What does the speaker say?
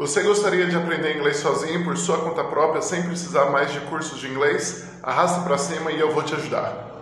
Você gostaria de aprender inglês sozinho por sua conta própria sem precisar mais de cursos de inglês? Arrasta para cima e eu vou te ajudar.